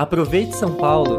Aproveite São Paulo!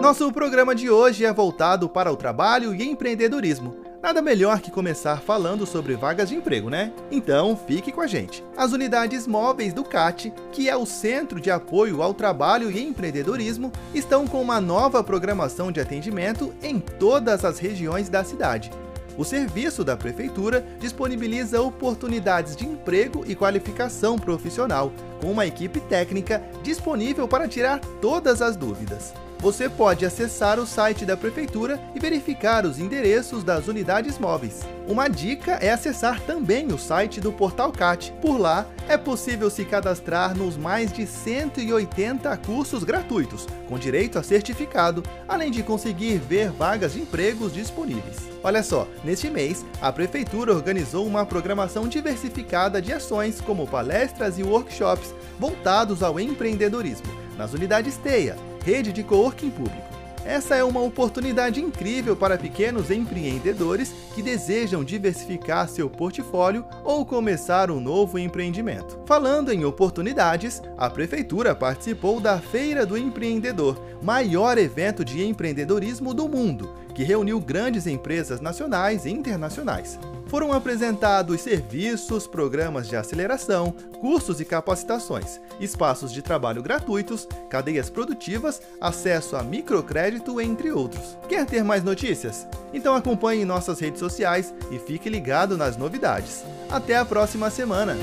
Nosso programa de hoje é voltado para o trabalho e empreendedorismo. Nada melhor que começar falando sobre vagas de emprego, né? Então, fique com a gente. As unidades móveis do CAT, que é o Centro de Apoio ao Trabalho e Empreendedorismo, estão com uma nova programação de atendimento em todas as regiões da cidade. O serviço da Prefeitura disponibiliza oportunidades de emprego e qualificação profissional, com uma equipe técnica disponível para tirar todas as dúvidas você pode acessar o site da Prefeitura e verificar os endereços das unidades móveis. Uma dica é acessar também o site do Portal CAT. Por lá, é possível se cadastrar nos mais de 180 cursos gratuitos, com direito a certificado, além de conseguir ver vagas de empregos disponíveis. Olha só, neste mês, a Prefeitura organizou uma programação diversificada de ações, como palestras e workshops voltados ao empreendedorismo, nas unidades TEIA, rede de coworking público. Essa é uma oportunidade incrível para pequenos empreendedores que desejam diversificar seu portfólio ou começar um novo empreendimento. Falando em oportunidades, a Prefeitura participou da Feira do Empreendedor, maior evento de empreendedorismo do mundo, que reuniu grandes empresas nacionais e internacionais foram apresentados serviços, programas de aceleração, cursos e capacitações, espaços de trabalho gratuitos, cadeias produtivas, acesso a microcrédito, entre outros. Quer ter mais notícias? Então acompanhe nossas redes sociais e fique ligado nas novidades. Até a próxima semana!